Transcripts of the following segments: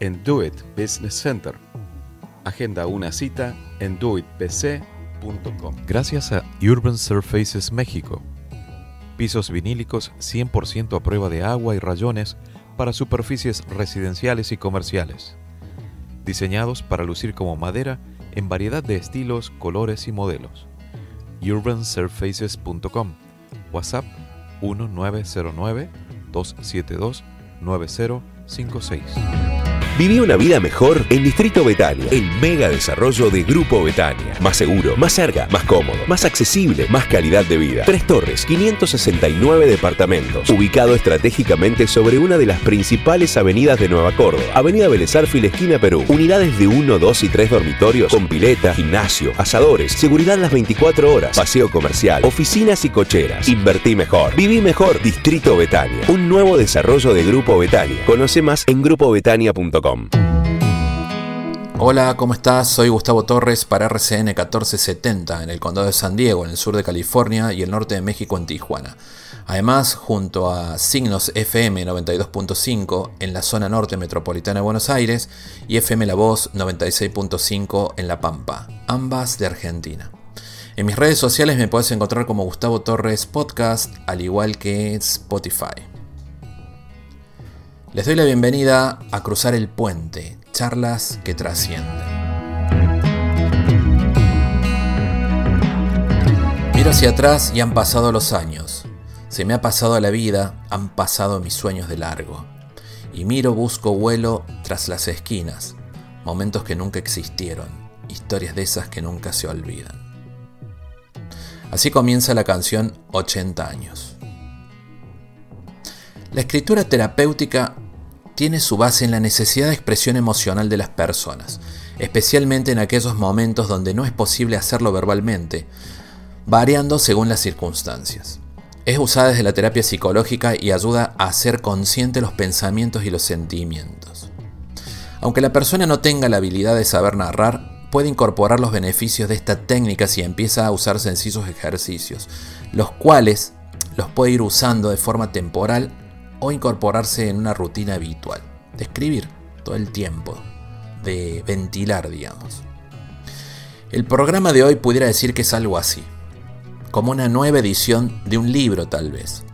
en Do It Business Center. Agenda una cita en doitbc.com. Gracias a Urban Surfaces México. Pisos vinílicos 100% a prueba de agua y rayones para superficies residenciales y comerciales. Diseñados para lucir como madera en variedad de estilos, colores y modelos. urbansurfaces.com. WhatsApp 1909 272 9056. Viví una vida mejor en Distrito Betania, el mega desarrollo de Grupo Betania. Más seguro, más cerca, más cómodo, más accesible, más calidad de vida. Tres torres, 569 departamentos, ubicado estratégicamente sobre una de las principales avenidas de Nueva Córdoba. Avenida Belezarfil, esquina Perú. Unidades de 1, 2 y 3 dormitorios con pileta, gimnasio, asadores, seguridad las 24 horas, paseo comercial, oficinas y cocheras. Invertí mejor. Viví mejor. Distrito Betania. Un nuevo desarrollo de Grupo Betania. Conoce más en grupobetania.com. Hola, ¿cómo estás? Soy Gustavo Torres para RCN 1470 en el condado de San Diego, en el sur de California y el norte de México en Tijuana. Además, junto a Signos FM 92.5 en la zona norte metropolitana de Buenos Aires y FM La Voz 96.5 en La Pampa, ambas de Argentina. En mis redes sociales me puedes encontrar como Gustavo Torres Podcast, al igual que Spotify. Les doy la bienvenida a Cruzar el Puente, charlas que trascienden. Miro hacia atrás y han pasado los años. Se me ha pasado la vida, han pasado mis sueños de largo. Y miro, busco vuelo tras las esquinas, momentos que nunca existieron, historias de esas que nunca se olvidan. Así comienza la canción 80 años. La escritura terapéutica tiene su base en la necesidad de expresión emocional de las personas, especialmente en aquellos momentos donde no es posible hacerlo verbalmente, variando según las circunstancias. Es usada desde la terapia psicológica y ayuda a hacer consciente los pensamientos y los sentimientos. Aunque la persona no tenga la habilidad de saber narrar, puede incorporar los beneficios de esta técnica si empieza a usar sencillos ejercicios, los cuales los puede ir usando de forma temporal o incorporarse en una rutina habitual, de escribir todo el tiempo, de ventilar, digamos. El programa de hoy pudiera decir que es algo así, como una nueva edición de un libro tal vez.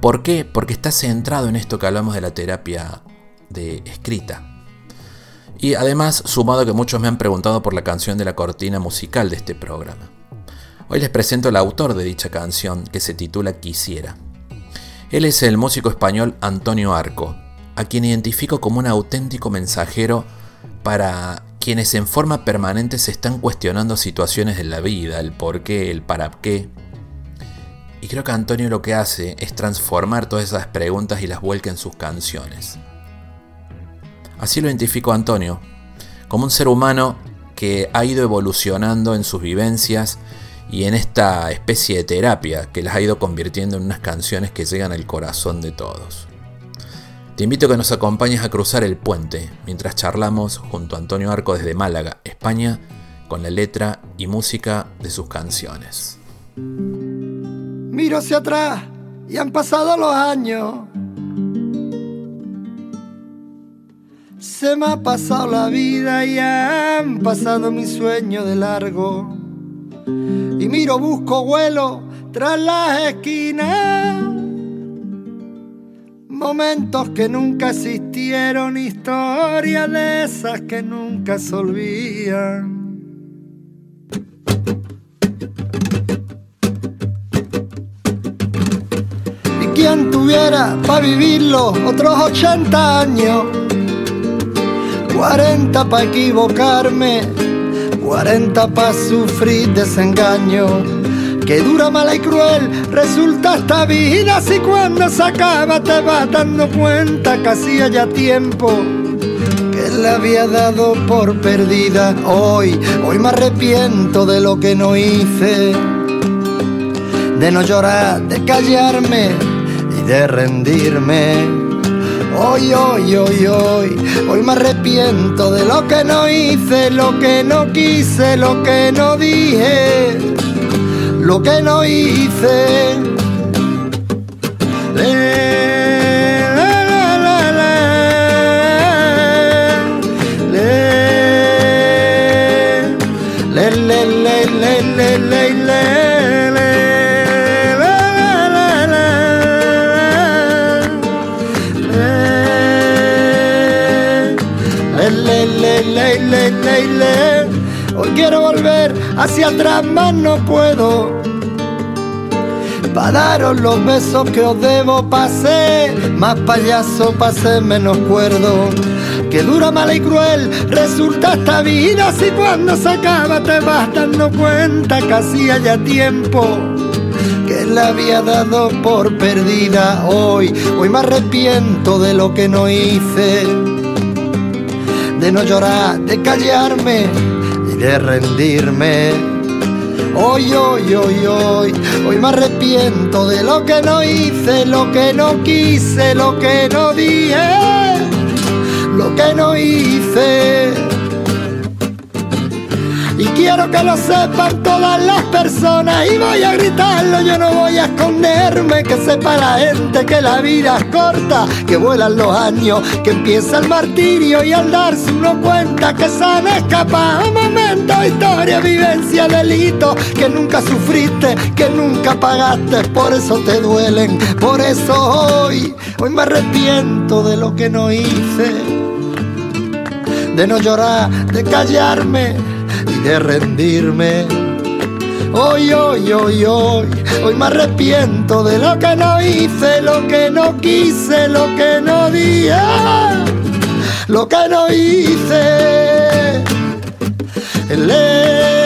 ¿Por qué? Porque está centrado en esto que hablamos de la terapia de escrita. Y además, sumado que muchos me han preguntado por la canción de la cortina musical de este programa. Hoy les presento al autor de dicha canción que se titula Quisiera. Él es el músico español Antonio Arco, a quien identifico como un auténtico mensajero para quienes en forma permanente se están cuestionando situaciones de la vida, el por qué, el para qué. Y creo que Antonio lo que hace es transformar todas esas preguntas y las vuelca en sus canciones. Así lo identifico a Antonio, como un ser humano que ha ido evolucionando en sus vivencias y en esta especie de terapia que las ha ido convirtiendo en unas canciones que llegan al corazón de todos. Te invito a que nos acompañes a cruzar el puente mientras charlamos junto a Antonio Arco desde Málaga, España, con la letra y música de sus canciones. Miro hacia atrás y han pasado los años. Se me ha pasado la vida y han pasado mis sueños de largo miro, busco vuelo tras las esquinas. Momentos que nunca existieron, historias de esas que nunca se olvidan. Y quien tuviera para vivirlo otros 80 años, 40 para equivocarme, 40 para sufrir desengaño. Que dura, mala y cruel resulta esta vida si cuando se acaba te vas dando cuenta que hacía ya tiempo que la había dado por perdida. Hoy, hoy me arrepiento de lo que no hice, de no llorar, de callarme y de rendirme. Hoy, hoy, hoy, hoy, hoy me arrepiento de lo que no hice, lo que no quise, lo que no dije, lo que no hice. Hoy hacia atrás, más no puedo. Pa' daros los besos que os debo, pasé más payaso, pasé menos cuerdo. Que dura, mala y cruel resulta esta vida si cuando se acaba te vas dando cuenta que hacía ya tiempo que la había dado por perdida hoy. Hoy me arrepiento de lo que no hice de no llorar, de callarme de rendirme. Hoy, hoy, hoy, hoy, hoy me arrepiento de lo que no hice, lo que no quise, lo que no dije, lo que no hice. Y quiero que lo sepan todas las personas. Y voy a gritarlo, yo no voy a esconderme, que sepa la gente que la vida es corta, que vuelan los años, que empieza el martirio y al darse uno cuenta que se han escapado momentos, historia, vivencia, delito, que nunca sufriste, que nunca pagaste, por eso te duelen, por eso hoy, hoy me arrepiento de lo que no hice, de no llorar, de callarme y de rendirme. Hoy, hoy, hoy, hoy, hoy me arrepiento de lo que no hice, lo que no quise, lo que no dije, lo que no hice. Le,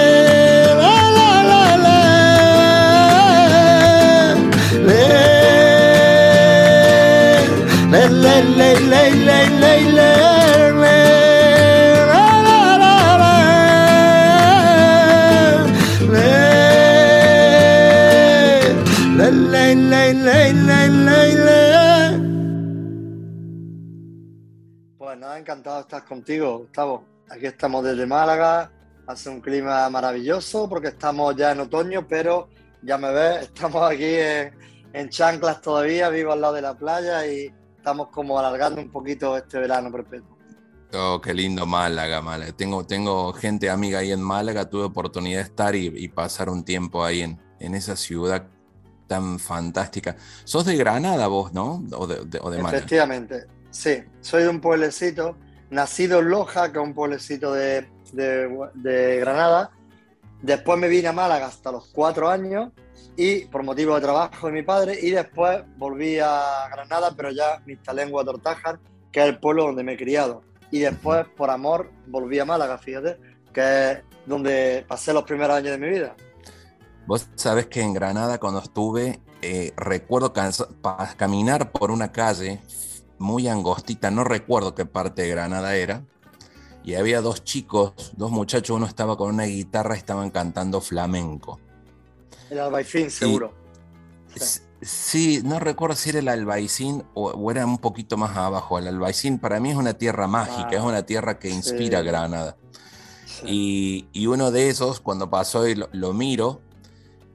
encantado de estar contigo, Gustavo. Aquí estamos desde Málaga, hace un clima maravilloso porque estamos ya en otoño, pero ya me ves, estamos aquí en, chanclas todavía, vivo al lado de la playa y estamos como alargando un poquito este verano perpetuo. Oh, qué lindo Málaga, Málaga. Tengo, tengo gente amiga ahí en Málaga, tuve oportunidad de estar y, pasar un tiempo ahí en, en, esa ciudad tan fantástica. Sos de Granada vos, ¿no? O de, de Málaga. Efectivamente, Sí, soy de un pueblecito, nacido en Loja, que es un pueblecito de, Granada. Después me vine a Málaga hasta los cuatro años y por motivo de trabajo de mi padre y después volví a Granada, pero ya me instalé en que es el pueblo donde me he criado. Y después, por amor, volví a Málaga, fíjate, que es donde pasé los primeros años de mi vida. Vos sabés que en Granada cuando estuve, eh, recuerdo caminar por una calle muy angostita, no recuerdo qué parte de Granada era, y había dos chicos, dos muchachos, uno estaba con una guitarra y estaban cantando flamenco. El Albaicín, seguro. sí. no recuerdo si era el Albaicín o, era un poquito más abajo. El Albaicín para mí es una tierra mágica, es una tierra que inspira Granada. Y, uno de esos, cuando pasó y lo, miro,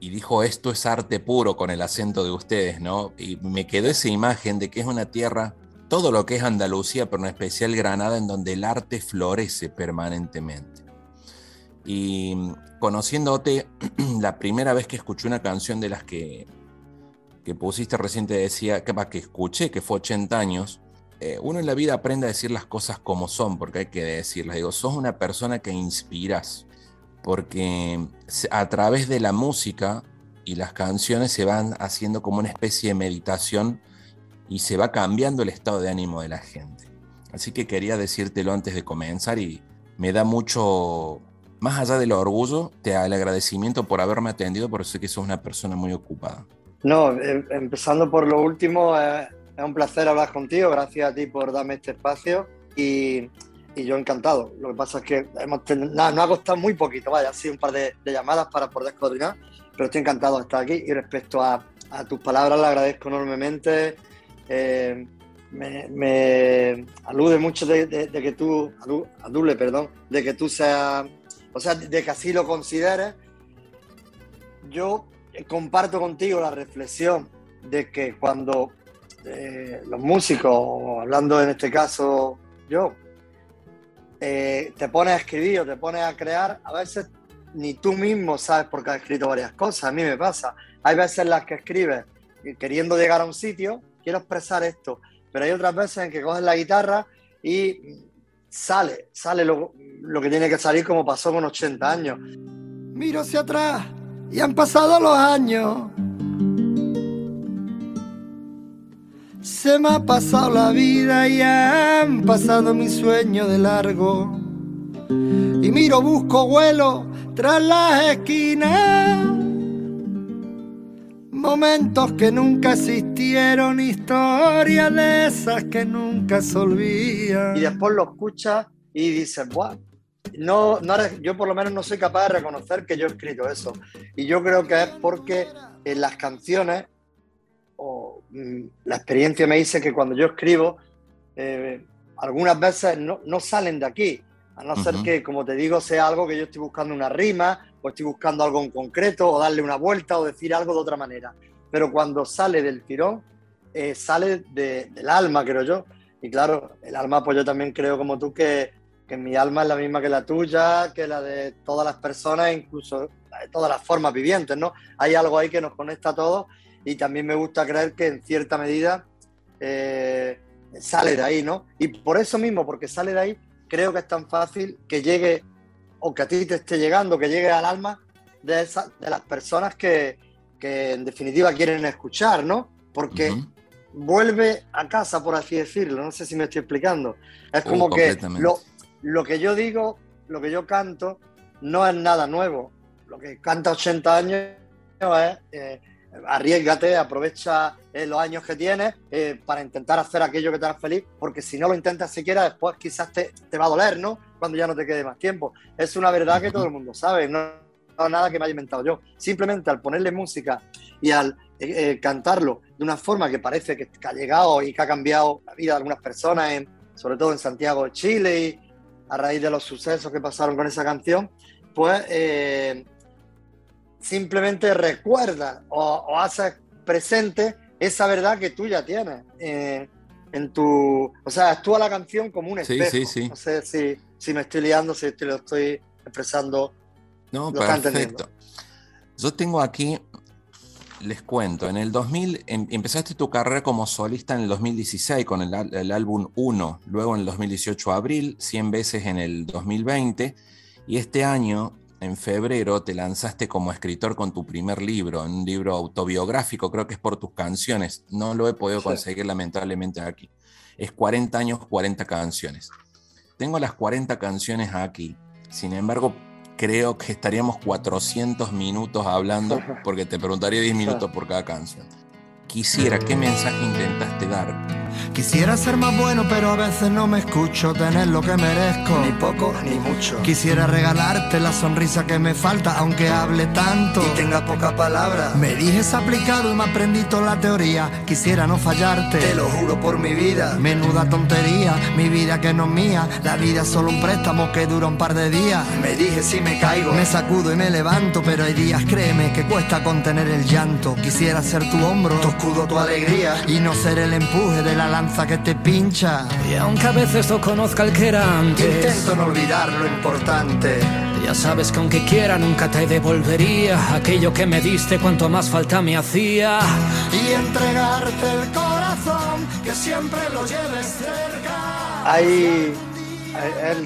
y dijo, esto es arte puro con el acento de ustedes, ¿no? Y me quedó esa imagen de que es una tierra todo lo que es Andalucía, pero en especial Granada, en donde el arte florece permanentemente. Y conociéndote, la primera vez que escuché una canción de las que, que pusiste reciente decía, que, escuché, que fue 80 años, eh, uno en la vida aprende a decir las cosas como son, porque hay que decirlas. Digo, sos una persona que inspiras, porque a través de la música y las canciones se van haciendo como una especie de meditación y se va cambiando el estado de ánimo de la gente. Así que quería decírtelo antes de comenzar y me da mucho, más allá del orgullo, te el agradecimiento por haberme atendido, porque sé que sos una persona muy ocupada. No, em, empezando por lo último, es un placer hablar contigo, gracias a ti por darme este espacio y, yo encantado. Lo que pasa es que hemos no, ha costado muy poquito, vaya, sido un par de, llamadas para poder coordinar, pero estoy encantado de estar aquí y respecto a, tus palabras, le agradezco enormemente. Eh, me, alude mucho de, que tú, adule, perdón, de que tú seas, o sea, de que así lo consideres. Yo comparto contigo la reflexión de que cuando eh, los músicos, hablando en este caso yo, eh, te pones a escribir o te pones a crear, a veces ni tú mismo sabes por qué has escrito varias cosas. A mí me pasa. Hay veces las que escribes queriendo llegar a un sitio, quiero expresar esto, pero hay otras veces en que coges la guitarra y sale, sale lo, lo que tiene que salir como pasó con 80 años. Miro hacia atrás y han pasado los años. Se me ha pasado la vida y han pasado mis sueños de largo. Y miro, busco vuelo tras las esquinas. Momentos que nunca existieron, historias de esas que nunca se olvidan. Y después lo escuchas y dices, Buah, no, no yo por lo menos no soy capaz de reconocer que yo he escrito eso. Y yo creo que es porque en las canciones, o mm, la experiencia me dice que cuando yo escribo, eh, algunas veces no, no, salen de aquí. A no ser que, como te digo, sea algo que yo estoy buscando una rima, o estoy buscando algo en concreto, o darle una vuelta, o decir algo de otra manera. Pero cuando sale del tirón, eh, sale del alma, creo yo. Y claro, el alma, pues yo también creo como tú que que mi alma es la misma que la tuya, que la de todas las personas, incluso de todas las formas vivientes, ¿no? Hay algo ahí que nos conecta a todos y también me gusta creer que en cierta medida eh, sale de ahí, ¿no? Y por eso mismo, porque sale de ahí, creo que es tan fácil que llegue, o que a ti te esté llegando, que llegue al alma de, esa, de las personas que, que, en definitiva quieren escuchar, ¿no? Porque vuelve a casa, por así decirlo, no sé si me estoy explicando. Es uh, como que lo, lo que yo digo, lo que yo canto, no es nada nuevo. Lo que canta 80 años es eh, arriesgate, aprovecha eh, los años que tienes eh, para intentar hacer aquello que te haga feliz, porque si no lo intentas siquiera, después quizás te, va a doler, ¿no? Cuando ya no te quede más tiempo. Es una verdad que todo el mundo sabe, no, es nada que me haya inventado yo. Simplemente al ponerle música y al cantarlo de una forma que parece que, ha llegado y que ha cambiado la vida de algunas personas, en, sobre todo en Santiago de Chile y, a raíz de los sucesos que pasaron con esa canción, pues eh, simplemente recuerda o, hace presente esa verdad que tú ya tienes eh, en tu... O sea, actúa la canción como un espejo. Sí, sí, sí. No sé si, si me estoy liando, si lo estoy expresando. No, perfecto. Yo tengo aquí les cuento, en el 2000 em, empezaste tu carrera como solista en el 2016 con el, álbum 1, luego en el 2018 abril, 100 veces en el 2020 y este año, en febrero, te lanzaste como escritor con tu primer libro, un libro autobiográfico, creo que es por tus canciones, no lo he podido conseguir lamentablemente aquí. Es 40 años, 40 canciones. Tengo las 40 canciones aquí, sin embargo, creo que estaríamos 400 minutos hablando porque te preguntaría 10 minutos por cada canción. Quisiera, ¿qué mensaje intentaste dar? Quisiera ser más bueno, pero a veces no me escucho tener lo que merezco. Ni poco ni mucho. Quisiera regalarte la sonrisa que me falta, aunque hable tanto y tenga pocas palabras. Me dijes aplicado y me aprendí toda la teoría. Quisiera no fallarte. Te lo juro por mi vida. Menuda tontería, mi vida que no es mía. La vida es solo un préstamo que dura un par de días. Me dije si me caigo. Me sacudo y me levanto, pero hay días, créeme, que cuesta contener el llanto. Quisiera ser tu hombro, tu escudo, tu alegría. Y no ser el empuje de la lanza que te pincha. Y aunque a veces no conozca el que era antes, intento no olvidar lo importante. Ya sabes que aunque quiera nunca te devolvería aquello que me diste cuanto más falta me hacía. Y entregarte el corazón que siempre lo lleves cerca. Ahí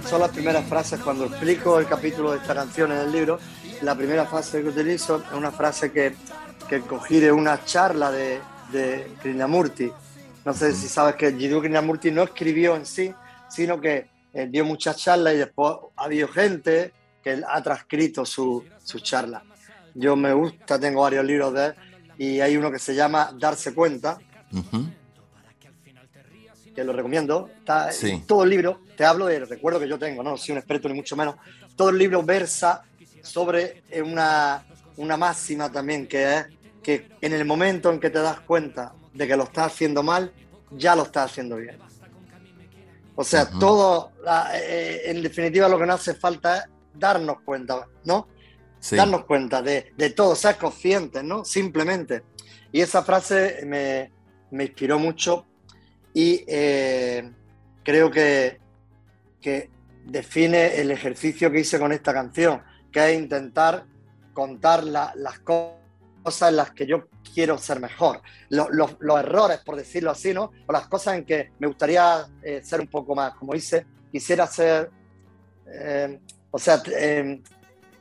son las primeras frases cuando explico el capítulo de esta canción en el libro. La primera frase que utilizo es una frase que que cogí de una charla de, de Krishnamurti. No sé si sabes que Jiddu Krishnamurti no escribió en sí, sino que eh, dio muchas charlas y después ha habido gente que ha transcrito su, su charla. Yo me gusta, tengo varios libros de él y hay uno que se llama Darse Cuenta, que lo recomiendo. Está, Todo el libro, te hablo del recuerdo que yo tengo, no soy un experto ni mucho menos. Todo el libro versa sobre una, una máxima también, que es que en el momento en que te das cuenta de que lo estás haciendo mal, ya lo estás haciendo bien. O sea, todo, eh, en definitiva, lo que nos hace falta es darnos cuenta, ¿no? Darnos cuenta de, de, todo, ser conscientes, ¿no? Simplemente. Y esa frase me, me inspiró mucho y eh, creo que, que define el ejercicio que hice con esta canción, que es intentar contar las cosas en las que yo quiero ser mejor, los, errores, por decirlo así, ¿no? O las cosas en que me gustaría eh, ser un poco más, como dice, quisiera ser, eh, o sea,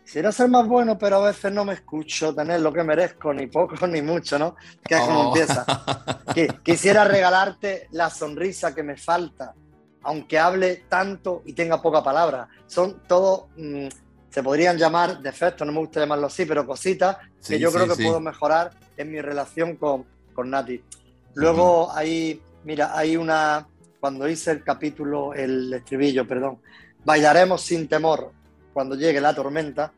quisiera ser más bueno, pero a veces no me escucho tener lo que merezco, ni poco ni mucho, ¿no? Que es como oh. empieza. quisiera regalarte la sonrisa que me falta, aunque hable tanto y tenga poca palabra. Son todo, mm, se podrían llamar defectos, no me gusta llamarlo así, pero cositas que yo creo que puedo mejorar en mi relación con, con Nati. Luego hay, mira, hay una, cuando hice el capítulo, el estribillo, perdón, bailaremos sin temor cuando llegue la tormenta,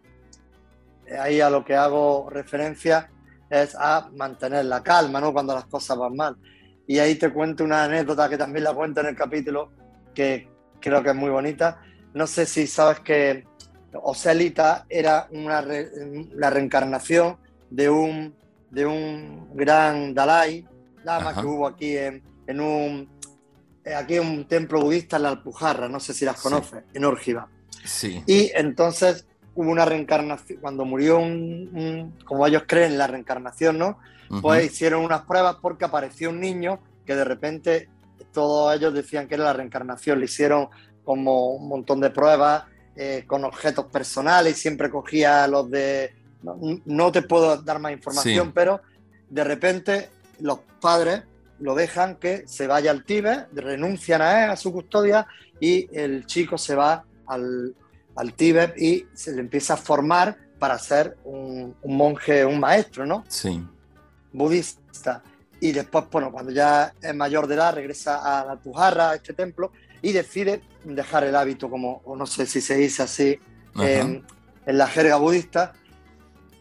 ahí a lo que hago referencia es a mantener la calma, ¿no? Cuando las cosas van mal. Y ahí te cuento una anécdota que también la cuento en el capítulo, que creo que es muy bonita. No sé si sabes que Ocelita era una la reencarnación de un, de un gran Dalai Lama que hubo aquí en, en un aquí en un templo budista en la Alpujarra, no sé si las conoces, en Órgiva. Sí. Y entonces hubo una reencarnación, cuando murió un, como ellos creen, la reencarnación, ¿no? Pues hicieron unas pruebas porque apareció un niño que de repente todos ellos decían que era la reencarnación, le hicieron como un montón de pruebas eh, con objetos personales y siempre cogía los de... No, te puedo dar más información, pero de repente los padres lo dejan que se vaya al Tíbet, renuncian a él, a su custodia, y el chico se va al, al Tíbet y se le empieza a formar para ser un, monje, un maestro, ¿no? Sí. Budista. Y después, bueno, cuando ya es mayor de edad, regresa a la Tujarra, a este templo, y decide dejar el hábito, como, o no sé si se dice así, en la jerga budista,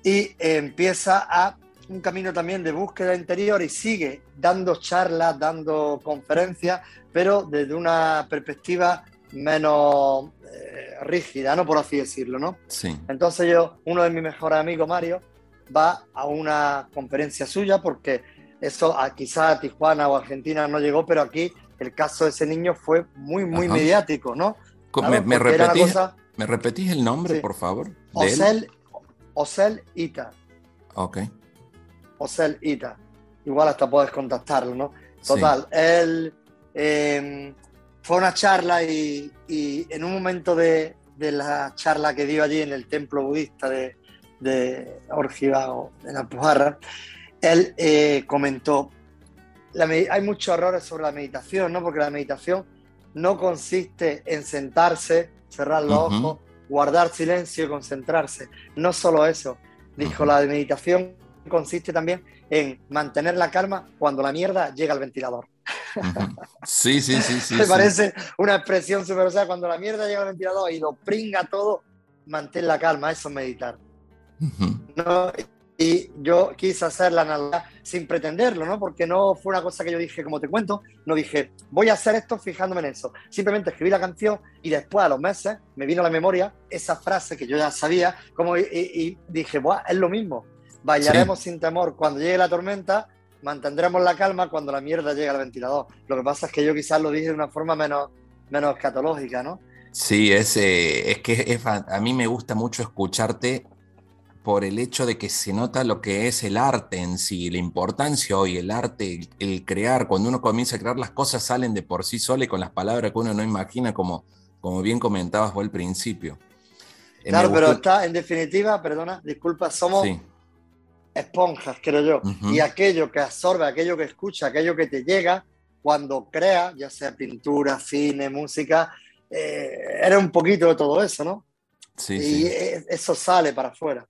y empieza a un camino también de búsqueda interior y sigue dando charlas, dando conferencias, pero desde una perspectiva menos eh, rígida, ¿no? Por así decirlo, ¿no? Sí. Entonces yo, uno de mis mejores amigos, Mario, va a una conferencia suya porque eso a, quizá a Tijuana o Argentina no llegó, pero aquí el caso de ese niño fue muy, muy mediático, ¿no? ¿Me, repetís, el nombre, por favor? Osel, Osel Ita. Ok. Osel Ita. Igual hasta puedes contactarlo, ¿no? Total, él em, fue una charla y, en un momento de, la charla que dio allí en el templo budista de, de o en Alpujarra, él eh, comentó, hay muchos errores sobre la meditación, ¿no? porque la meditación no consiste en sentarse, cerrar los ojos, guardar silencio y concentrarse. No solo eso, dijo, la meditación consiste también en mantener la calma cuando la mierda llega al ventilador. Sí, sí, sí, sí. Me parece una expresión súper, o sea, cuando la mierda llega al ventilador y lo pringa todo, mantén la calma, eso es meditar. Y yo quise hacer la analogía sin pretenderlo, ¿no? Porque no fue una cosa que yo dije, como te cuento, no dije, voy a hacer esto fijándome en eso. Simplemente escribí la canción y después, a los meses, me vino a la memoria esa frase que yo ya sabía, como y, dije, Buah, es lo mismo. Bailaremos sin temor cuando llegue la tormenta mantendremos la calma cuando la mierda llega al ventilador. Lo que pasa es que yo quizás lo dije de una forma menos, menos escatológica, ¿no? Sí, es, eh, es que a mí me gusta mucho escucharte por el hecho de que se nota lo que es el arte en sí, la importancia hoy, el arte, el, crear, cuando uno comienza a crear las cosas salen de por sí solas con las palabras que uno no imagina, como, como bien comentabas vos al principio. Eh, claro, pero está, en definitiva, perdona, disculpa, somos esponjas, creo yo. Y aquello que absorbe, aquello que escucha, aquello que te llega, cuando crea, ya sea pintura, cine, música, eh, era un poquito de todo eso, ¿no? Sí, y e, eso sale para afuera.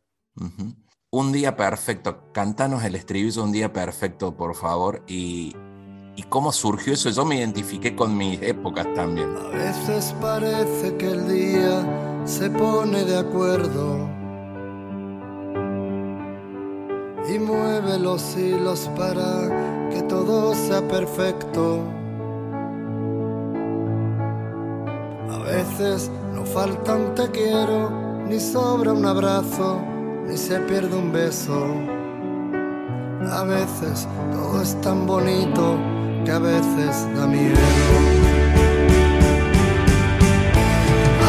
Un día perfecto, cantanos el estribillo Un día perfecto, por favor, y, y cómo surgió eso. Yo me identifiqué con mis épocas también. A veces parece que el día se pone de acuerdo y mueve los hilos para que todo sea perfecto. A veces no falta un te quiero, ni sobra un abrazo, ni se pierde un beso. A veces todo es tan bonito que a veces da miedo.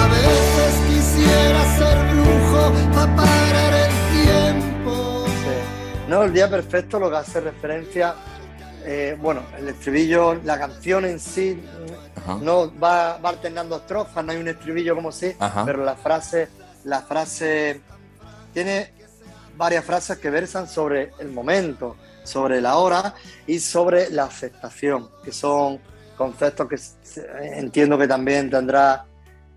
A veces quisiera ser brujo para parar el tiempo. No, el día perfecto lo que hace referencia, eh, bueno, el estribillo, la canción en sí, no va, va, alternando estrofas, no hay un estribillo como si, pero la frase, la frase tiene varias frases que versan sobre el momento, sobre la hora y sobre la aceptación, que son conceptos que entiendo que también tendrás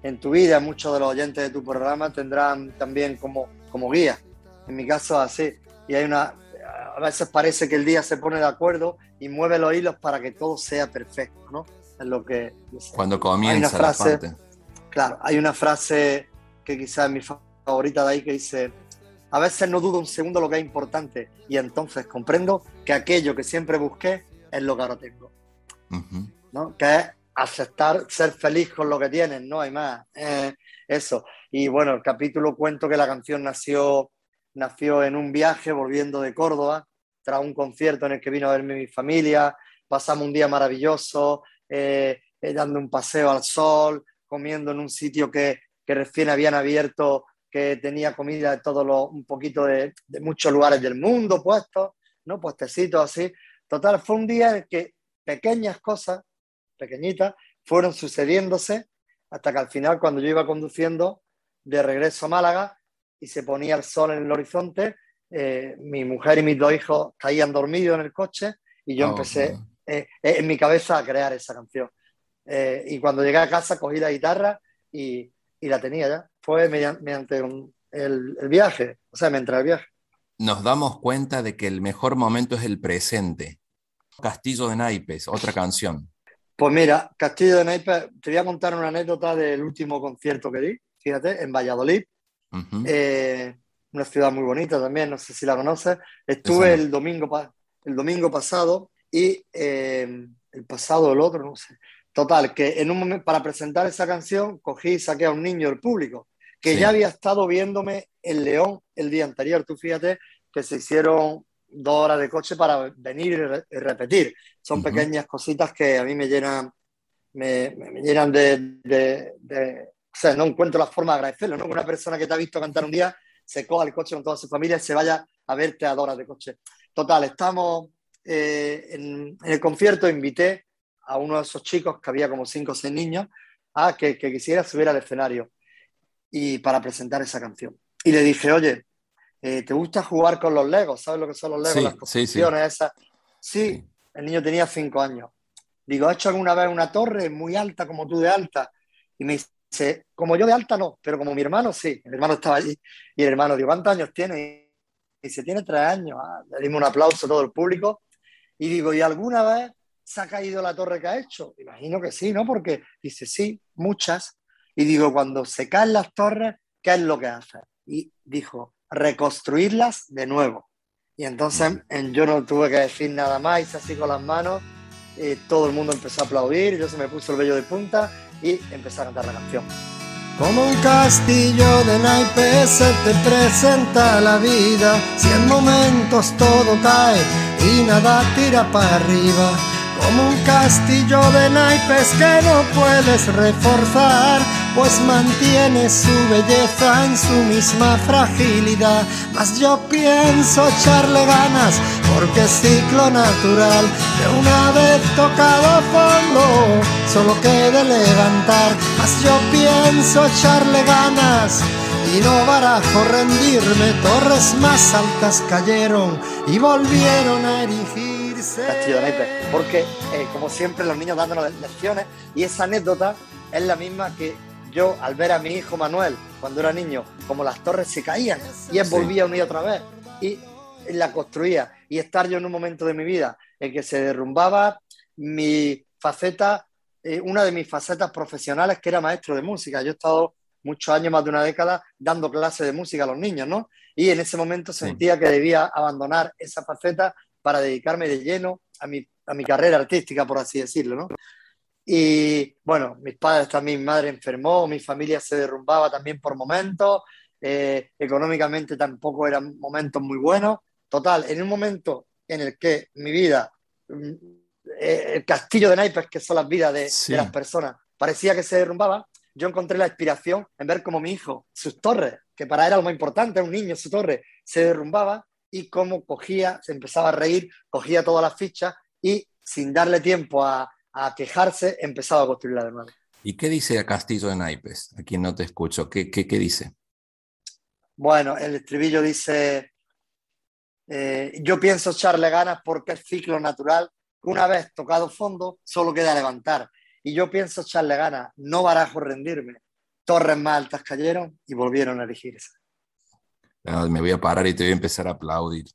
en tu vida, muchos de los oyentes de tu programa tendrán también como, como guía. En mi caso así. Y hay una, a veces parece que el día se pone de acuerdo y mueve los hilos para que todo sea perfecto, ¿no? Es lo que... Cuando comienza la parte. Claro, hay una frase que quizás es mi favorita de ahí que dice, a veces no dudo un segundo lo que es importante y entonces comprendo que aquello que siempre busqué es lo que ahora tengo. ¿no? Que es aceptar, ser feliz con lo que tienes, no hay más. Eh, eso. Y bueno, el capítulo cuento que la canción nació, nació en un viaje volviendo de Córdoba, tras un concierto en el que vino a verme mi familia. Pasamos un día maravilloso, eh, eh, dando un paseo al sol, comiendo en un sitio que, que recién habían abierto que tenía comida de todos los, un poquito de, muchos lugares del mundo puestos, ¿no? Puestecitos así. Total, fue un día en que pequeñas cosas, pequeñitas, fueron sucediéndose hasta que al final, cuando yo iba conduciendo de regreso a Málaga y se ponía el sol en el horizonte, eh, mi mujer y mis dos hijos caían dormidos en el coche y yo oh, empecé eh, eh, en mi cabeza a crear esa canción. y cuando llegué a casa cogí la guitarra y, y la tenía ya. Fue mediante, el, viaje, o sea, mientras el viaje. Nos damos cuenta de que el mejor momento es el presente. Castillo de Naipes, otra canción. Pues mira, Castillo de Naipes, te voy a contar una anécdota del último concierto que di, fíjate, en Valladolid. Eh, una ciudad muy bonita también, no sé si la conoces. Estuve el domingo, el domingo pasado y eh, el pasado el otro, no sé. Total, que en un momento, para presentar esa canción, cogí y saqué a un niño del público, que ya había estado viéndome en León el día anterior. Tú fíjate que se hicieron dos horas de coche para venir y, repetir. Son pequeñas cositas que a mí me llenan, me, llenan de, O sea, no encuentro la forma de agradecerlo, ¿no? Que una persona que te ha visto cantar un día se coja el coche con toda su familia y se vaya a verte a dos horas de coche. Total, estamos eh, en, en el concierto, invité a uno de esos chicos, que había como cinco o seis niños, a que, quisiera subir al escenario y para presentar esa canción. Y le dije, oye, eh, ¿te gusta jugar con los Legos? ¿Sabes lo que son los Legos? las construcciones sí, esas. Sí, el niño tenía cinco años. Digo, ¿has hecho alguna vez una torre muy alta como tú de alta? Y me dice, como yo de alta no, pero como mi hermano sí. Mi hermano estaba allí. Y el hermano, digo, ¿cuántos años tiene? Y dice, tiene tres años. Ah, le dimos un aplauso a todo el público. Y digo, ¿y alguna vez ¿se ha caído la torre que ha hecho? Imagino que sí, ¿no? Porque dice, sí, muchas. Y digo, cuando se caen las torres, ¿qué es lo que hace? Y dijo, reconstruirlas de nuevo. Y entonces yo no tuve que decir nada más, hice así con las manos, y todo el mundo empezó a aplaudir, yo se me puso el vello de punta y empecé a cantar la canción. Como un castillo de naipes se te presenta la vida, si en momentos todo cae y nada tira para arriba como un castillo de naipes que no puedes reforzar, pues mantiene su belleza en su misma fragilidad. Mas yo pienso echarle ganas, porque es ciclo natural, que una vez tocado fondo, solo quede levantar. Mas yo pienso echarle ganas y no barajo rendirme, torres más altas cayeron y volvieron a erigirse. Porque eh, como siempre los niños dándonos lecciones y esa anécdota es la misma que yo al ver a mi hijo Manuel cuando era niño, como las torres se caían y él volvía una y otra vez y la construía y estar yo en un momento de mi vida en que se derrumbaba mi faceta, eh, una de mis facetas profesionales que era maestro de música. Yo he estado muchos años, más de una década, dando clases de música a los niños, ¿no? Y en ese momento sentía que debía abandonar esa faceta para dedicarme de lleno a mi, a mi carrera artística, por así decirlo, ¿no? Y bueno, mis padres también, mi madre enfermó, mi familia se derrumbaba también por momentos, eh, económicamente tampoco eran momentos muy buenos. Total, en un momento en el que mi vida, mm, eh, el castillo de naipes, que son las vidas de, de las personas, parecía que se derrumbaba, yo encontré la inspiración en ver cómo mi hijo, sus torres, que para él era lo más importante, un niño, su torre, se derrumbaba y cómo cogía, se empezaba a reír, cogía todas las fichas y sin darle tiempo a, quejarse, empezaba a construirla de nuevo. ¿Y qué dice Castillo de Naipes? A quien no te escucho, ¿qué, qué, dice? Bueno, el estribillo dice, eh, yo pienso echarle ganas porque es ciclo natural, una vez tocado fondo, solo queda levantar y yo pienso echarle ganas, no barajo rendirme. Torres más altas cayeron y volvieron a erigirse. Me voy a parar y te voy a empezar a aplaudir.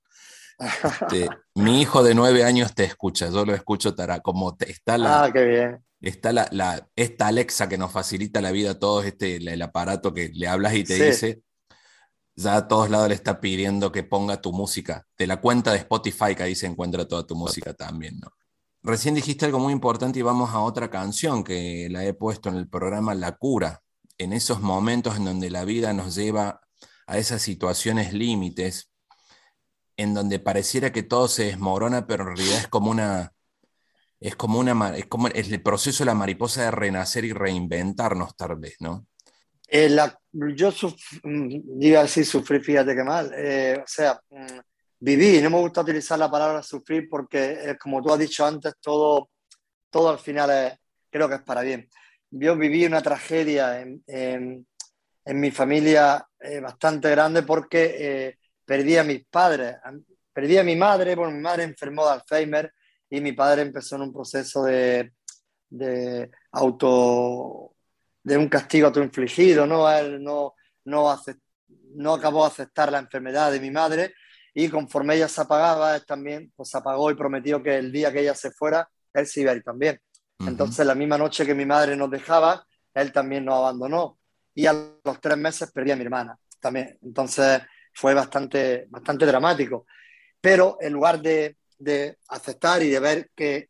Este, mi hijo de nueve años te escucha, yo lo escucho como está la, ah, qué bien. Está la, esta Alexa que nos facilita la vida a todos, este, el, aparato que le hablas y te dice, ya a todos lados le está pidiendo que ponga tu música, de la cuenta de Spotify que ahí se encuentra toda tu música también, ¿no? Recién dijiste algo muy importante y vamos a otra canción que la he puesto en el programa La Cura, en esos momentos en donde la vida nos lleva a esas situaciones límites, en donde pareciera que todo se desmorona, pero en realidad es como una, es como una, es como el proceso de la mariposa de renacer y reinventarnos tal vez, ¿no? Eh, yo mm, diga así, sufrí, fíjate qué mal. Eh, o sea, mm, viví, no me gusta utilizar la palabra sufrir porque, como tú has dicho antes, todo, todo al final creo que es para bien. Yo viví una tragedia en, mi familia eh, bastante grande porque eh, perdí a mis padres, perdí a mi madre, bueno, mi madre enfermó de Alzheimer y mi padre empezó en un proceso de, de auto, de un castigo autoinfligido, ¿no? Él no, no, no acabó de aceptar la enfermedad de mi madre y conforme ella se apagaba, él también pues, se apagó y prometió que el día que ella se fuera, él se iba a ir también. Entonces, la misma noche que mi madre nos dejaba, él también nos abandonó. Y a los tres meses perdí a mi hermana también. Entonces, fue bastante, bastante dramático. Pero en lugar de, de aceptar y de ver que,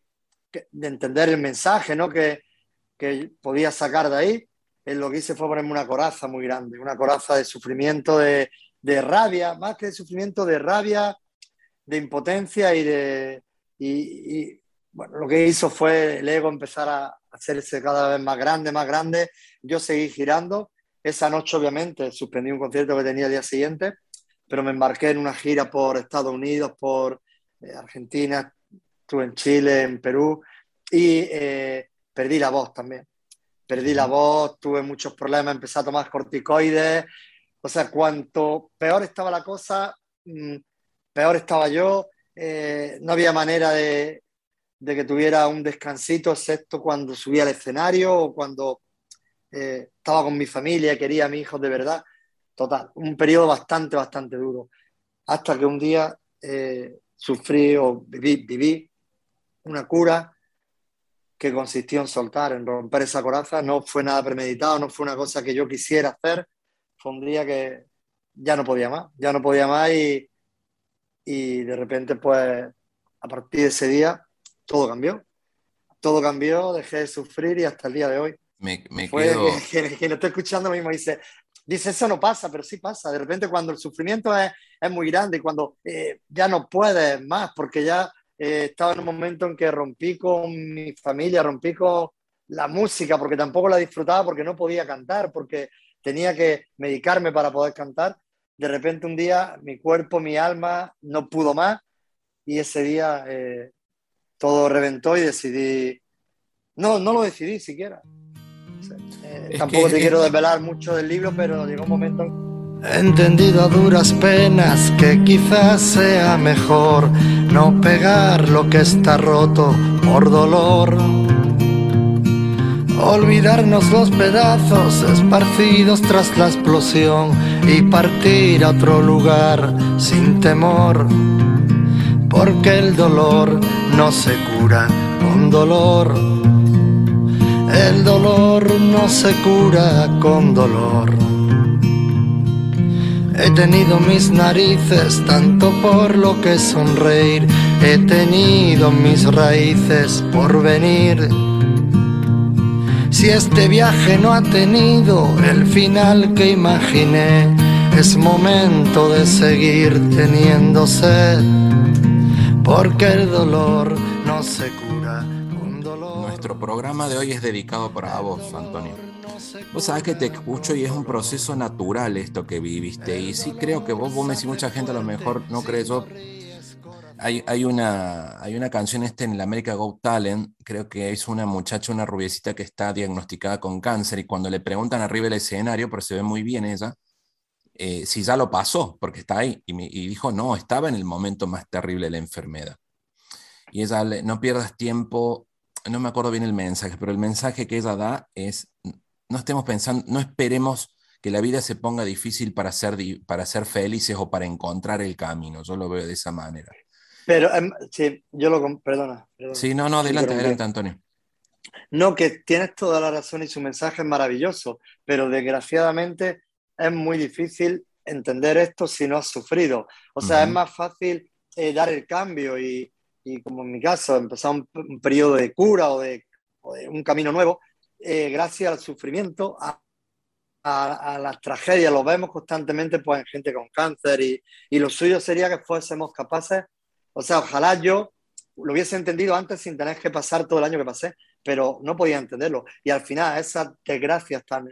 de entender el mensaje ¿no? que, que podía sacar de ahí, él lo que hice fue ponerme una coraza muy grande, una coraza de sufrimiento, de, de rabia, más que de sufrimiento, de rabia, de impotencia y de... Y, bueno, lo que hizo fue el ego empezar a hacerse cada vez más grande, más grande. Yo seguí girando. Esa noche, obviamente, suspendí un concierto que tenía el día siguiente, pero me embarqué en una gira por Estados Unidos, por eh, Argentina, estuve en Chile, en Perú, y eh, perdí la voz también. Perdí la voz, tuve muchos problemas, empecé a tomar corticoides, o sea, cuanto peor estaba la cosa, mm, peor estaba yo. Eh, no había manera de, que tuviera un descansito, excepto cuando subía al escenario o cuando eh, estaba con mi familia quería a mis hijos de verdad. Total, un periodo bastante, bastante duro. Hasta que un día eh, sufrí o viví, viví una cura que consistió en soltar, en romper esa coraza. No fue nada premeditado, no fue una cosa que yo quisiera hacer, fue un día que ya no podía más, ya no podía más y, y de repente pues a partir de ese día todo cambió. Todo cambió, dejé de sufrir y hasta el día de hoy. Me, me Fue que, que, lo estoy escuchando mismo dice, dice, eso no pasa, pero sí pasa. De repente cuando el sufrimiento es, es muy grande y cuando eh, ya no puedes más, porque ya eh, estaba en un momento en que rompí con mi familia, rompí con la música, porque tampoco la disfrutaba, porque no podía cantar, porque tenía que medicarme para poder cantar. De repente un día mi cuerpo, mi alma no pudo más y ese día eh, todo reventó y decidí, no, no lo decidí siquiera. Eh, tampoco te quiero desvelar mucho del libro, pero llegó un momento He entendido a duras penas que quizás sea mejor no pegar lo que está roto por dolor. Olvidarnos los pedazos esparcidos tras la explosión y partir a otro lugar sin temor. Porque el dolor no se cura con dolor. El dolor no se cura con dolor. He tenido mis narices tanto por lo que sonreír, he tenido mis raíces por venir. Si este viaje no ha tenido el final que imaginé, es momento de seguir teniendo sed, porque el dolor no se cura. Programa de hoy es dedicado para vos, Antonio. Vos sabés que te escucho y es un proceso natural esto que viviste. Y sí creo que vos, vos me decís, mucha gente a lo mejor no cree yo. Hay, hay, una, hay una canción este en el America Go Talent, creo que es una muchacha, una rubiecita que está diagnosticada con cáncer y cuando le preguntan arriba del escenario, pero se ve muy bien ella, eh, si ya lo pasó, porque está ahí, y, y, dijo, no, estaba en el momento más terrible de la enfermedad. Y ella, no pierdas tiempo, no me acuerdo bien el mensaje, pero el mensaje que ella da es, no estemos pensando, no esperemos que la vida se ponga difícil para ser, para ser felices o para encontrar el camino. Yo lo veo de esa manera. Pero, em, sí, yo lo. Perdona, Sí, no, no, adelante, adelante, Antonio. No, que tienes toda la razón y su mensaje es maravilloso, pero desgraciadamente es muy difícil entender esto si no has sufrido. O sea, es más fácil eh, dar el cambio y, y, como en mi caso, empezar un, periodo de cura o de, o de un camino nuevo, eh, gracias al sufrimiento, a, a, las tragedias, lo vemos constantemente pues, en gente con cáncer y, y, lo suyo sería que fuésemos capaces, o sea, ojalá yo lo hubiese entendido antes sin tener que pasar todo el año que pasé, pero no podía entenderlo. Y al final, esas desgracias tan...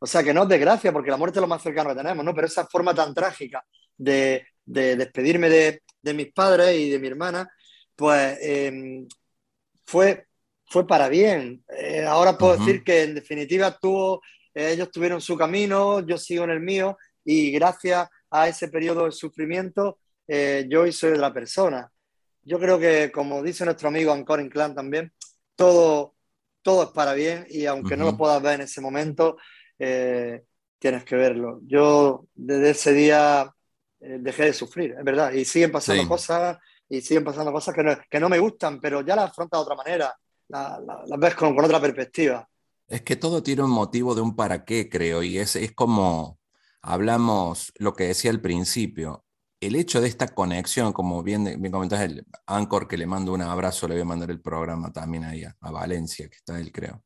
O sea, que no es desgracia, porque la muerte es lo más cercano que tenemos, ¿no? Pero esa forma tan trágica de, de despedirme de, de, mis padres y de mi hermana, pues eh, fue fue para bien. Eh, ahora puedo decir que en definitiva tuvo, eh, ellos tuvieron su camino, yo sigo en el mío y gracias a ese periodo de sufrimiento eh, yo hoy soy la persona. Yo creo que, como dice nuestro amigo Ancor Inclán también, todo, todo es para bien y aunque no lo puedas ver en ese momento, tienes que verlo. Yo desde ese día dejé de sufrir, es verdad, y siguen pasando cosas y siguen pasando cosas que no, que no me gustan, pero ya las afronta de otra manera las la, ves con, otra perspectiva. Es que todo tiene un motivo de un para qué, creo, y es, es como hablamos lo que decía al principio. El hecho de esta conexión, como bien, bien comentas, el Anchor, que le mando un abrazo, le voy a mandar el programa también ahí a, a Valencia, que está él, creo.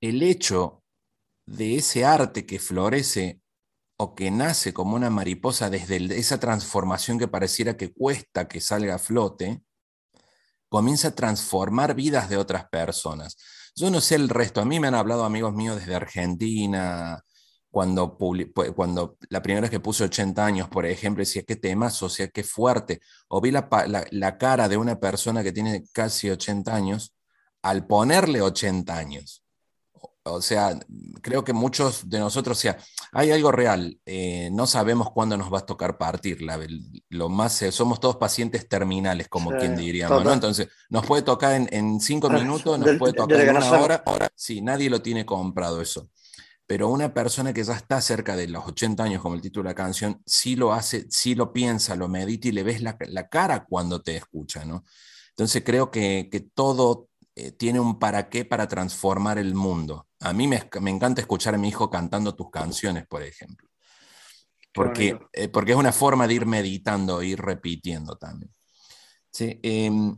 El hecho de ese arte que florece o que nace como una mariposa desde esa transformación que pareciera que cuesta que salga a flote, comienza a transformar vidas de otras personas. Yo no sé el resto, a mí me han hablado amigos míos desde Argentina, cuando, cuando la primera vez que puse 80 años, por ejemplo, decía, qué temas, o sea, qué fuerte. O vi la, la, cara de una persona que tiene casi 80 años al ponerle 80 años. O sea, creo que muchos de nosotros, o sea, hay algo real, eh, no sabemos cuándo nos va a tocar partir, la, lo más, eh, somos todos pacientes terminales, como quien diríamos, ¿no? Entonces, nos puede tocar en, cinco minutos, nos puede tocar en una hora, sí, nadie lo tiene comprado eso. Pero una persona que ya está cerca de los 80 años, como el título de la canción, sí lo hace, sí lo piensa, lo medita y le ves la, la cara cuando te escucha, ¿no? Entonces creo que, que todo eh, tiene un para qué para transformar el mundo. A mí me, encanta escuchar a mi hijo cantando tus canciones, por ejemplo. Porque, eh, porque es una forma de ir meditando, ir repitiendo también. Em,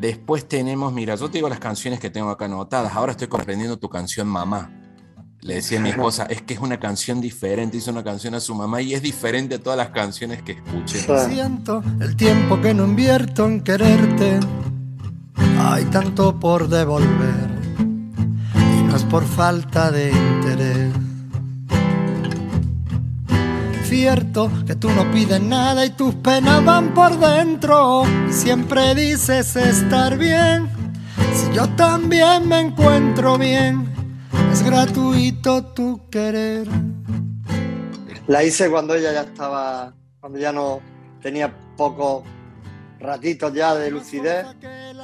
después tenemos, mira, yo te digo las canciones que tengo acá anotadas. Ahora estoy comprendiendo tu canción Mamá. Le decía a mi esposa, es que es una canción diferente, hizo una canción a su mamá y es diferente a todas las canciones que escuché. Siento el tiempo que no invierto en quererte hay tanto por devolver no es por falta de interés. Cierto que tú no pides nada y tus penas van por dentro y siempre dices estar bien. Si yo también me encuentro bien, es gratuito tu querer. La hice cuando ella ya estaba, cuando ya no tenía pocos ratitos ya de lucidez.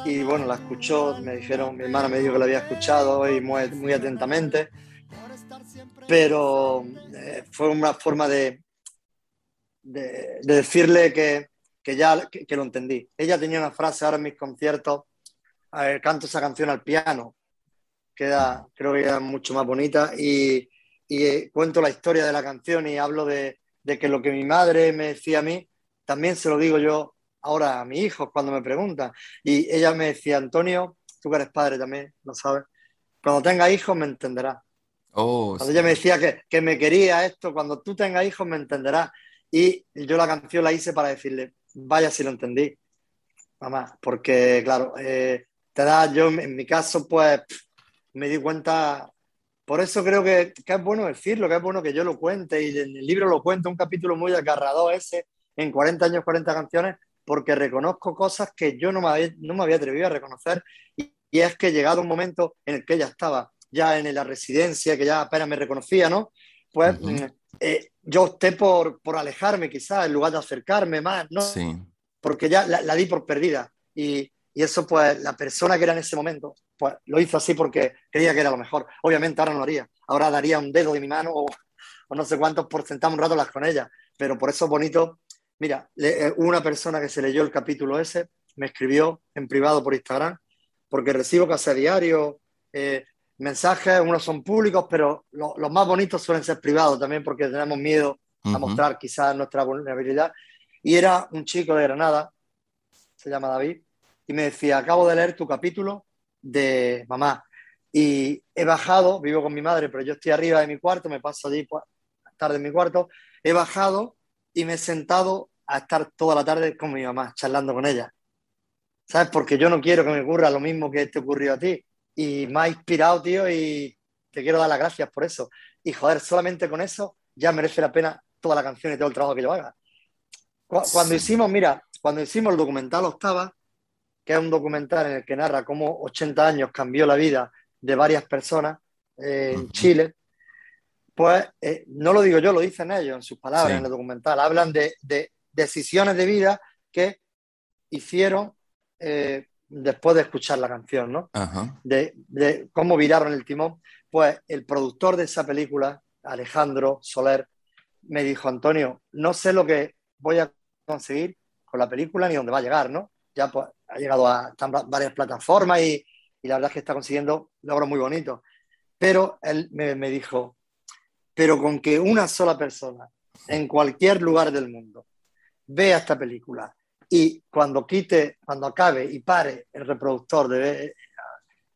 Y bueno, la escuchó, me dijeron, mi hermana me dijo que la había escuchado y muy, muy atentamente, pero eh, fue una forma de, de, decirle que, que ya que, lo entendí. Ella tenía una frase ahora en mis conciertos, canto esa canción al piano, queda, creo que queda mucho más bonita. Y, y eh, cuento la historia de la canción y hablo de, de que lo que mi madre me decía a mí, también se lo digo yo ahora a mis hijos cuando me preguntan. Y ella me decía, Antonio, tú que eres padre también, lo sabes, cuando tenga hijos me entenderás. Oh, cuando ella me decía que, que, me quería esto, cuando tú tengas hijos me entenderás. Y yo la canción la hice para decirle, vaya si lo entendí, mamá, porque claro, eh, te da, yo en mi caso pues me di cuenta, por eso creo que, que, es bueno decirlo, que es bueno que yo lo cuente y en el libro lo cuento, un capítulo muy agarrador ese, en 40 años, 40 canciones, porque reconozco cosas que yo no me había, no me había atrevido a reconocer y, es que llegado un momento en el que ella estaba ya en la residencia, que ya apenas me reconocía, ¿no? Pues mm, eh, yo opté por, por alejarme quizás en lugar de acercarme más, ¿no? Sí. Porque ya la, di por perdida y, y, eso pues la persona que era en ese momento pues lo hizo así porque creía que era lo mejor. Obviamente ahora no lo haría, ahora daría un dedo de mi mano o, o no sé cuántos por sentar un rato las con ella, pero por eso es bonito Mira, eh, una persona que se leyó el capítulo ese, me escribió en privado por Instagram, porque recibo casi a diario eh, mensajes, unos son públicos, pero los más bonitos suelen ser privados también, porque tenemos miedo a mostrar quizás nuestra vulnerabilidad. Y era un chico de Granada, se llama David, y me decía, acabo de leer tu capítulo de mamá, y he bajado, vivo con mi madre, pero yo estoy arriba de mi cuarto, me paso allí pues, tarde en mi cuarto, he bajado y me he sentado a estar toda la tarde con mi mamá, charlando con ella. ¿Sabes? Porque yo no quiero que me ocurra lo mismo que te ocurrió a ti. Y me ha inspirado, tío, y te quiero dar las gracias por eso. Y joder, solamente con eso ya merece la pena toda la canción y todo el trabajo que yo haga. Cuando hicimos, mira, cuando hicimos el documental Octava, que es un documental en el que narra cómo 80 años cambió la vida de varias personas eh, en Chile, pues eh, no lo digo yo, lo dicen ellos en sus palabras en el documental. Hablan de, decisiones de vida que hicieron eh, después de escuchar la canción, ¿no? De, cómo viraron el timón. Pues el productor de esa película, Alejandro Soler, me dijo, Antonio, no sé lo que voy a conseguir con la película ni dónde va a llegar, ¿no? Ya pues, ha llegado a varias plataformas y, la verdad es que está consiguiendo logros muy bonitos. Pero él me dijo, pero con que una sola persona en cualquier lugar del mundo vea esta película y cuando quite, cuando acabe y pare el reproductor de,